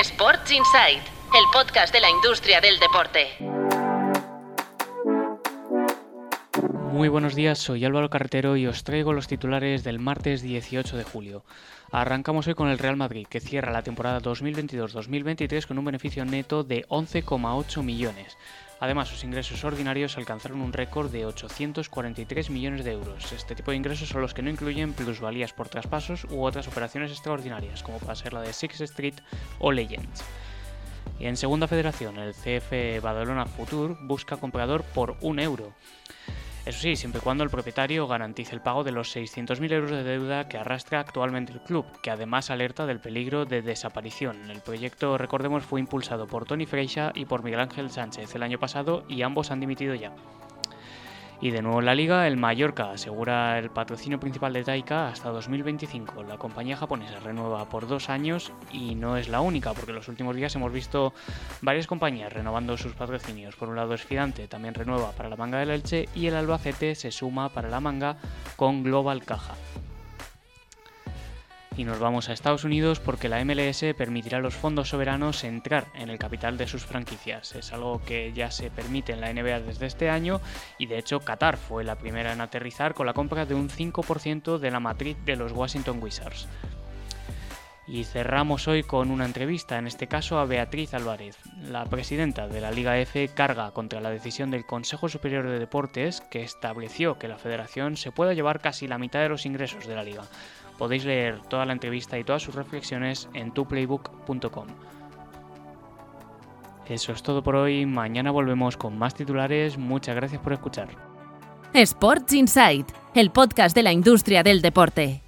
Sports Insight, el podcast de la industria del deporte. Muy buenos días, soy Álvaro Carretero y os traigo los titulares del martes 18 de julio. Arrancamos hoy con el Real Madrid, que cierra la temporada 2022-2023 con un beneficio neto de 11,8 millones. Además, sus ingresos ordinarios alcanzaron un récord de 843 millones de euros. Este tipo de ingresos son los que no incluyen plusvalías por traspasos u otras operaciones extraordinarias, como puede ser la de Six Street o Legends. Y en segunda federación, el CF Badalona Futur busca comprador por un euro. Eso sí, siempre y cuando el propietario garantice el pago de los 600.000 euros de deuda que arrastra actualmente el club, que además alerta del peligro de desaparición. El proyecto, recordemos, fue impulsado por Tony Freixa y por Miguel Ángel Sánchez el año pasado y ambos han dimitido ya. Y de nuevo en la liga, el Mallorca asegura el patrocinio principal de Taika hasta 2025. La compañía japonesa renueva por dos años y no es la única, porque en los últimos días hemos visto varias compañías renovando sus patrocinios. Por un lado, Esfidante también renueva para la manga del Elche y el Albacete se suma para la manga con Global Caja. Y nos vamos a Estados Unidos porque la MLS permitirá a los fondos soberanos entrar en el capital de sus franquicias. Es algo que ya se permite en la NBA desde este año y de hecho Qatar fue la primera en aterrizar con la compra de un 5% de la matriz de los Washington Wizards. Y cerramos hoy con una entrevista, en este caso a Beatriz Álvarez. La presidenta de la Liga F carga contra la decisión del Consejo Superior de Deportes que estableció que la federación se pueda llevar casi la mitad de los ingresos de la liga. Podéis leer toda la entrevista y todas sus reflexiones en tuplaybook.com. Eso es todo por hoy, mañana volvemos con más titulares, muchas gracias por escuchar. Sports Insight, el podcast de la industria del deporte.